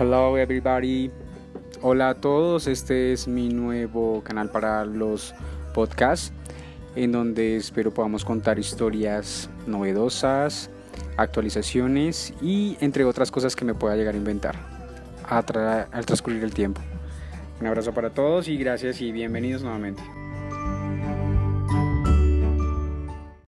Hello everybody. Hola a todos, este es mi nuevo canal para los podcasts en donde espero podamos contar historias novedosas, actualizaciones y entre otras cosas que me pueda llegar a inventar al transcurrir el tiempo. Un abrazo para todos y gracias y bienvenidos nuevamente.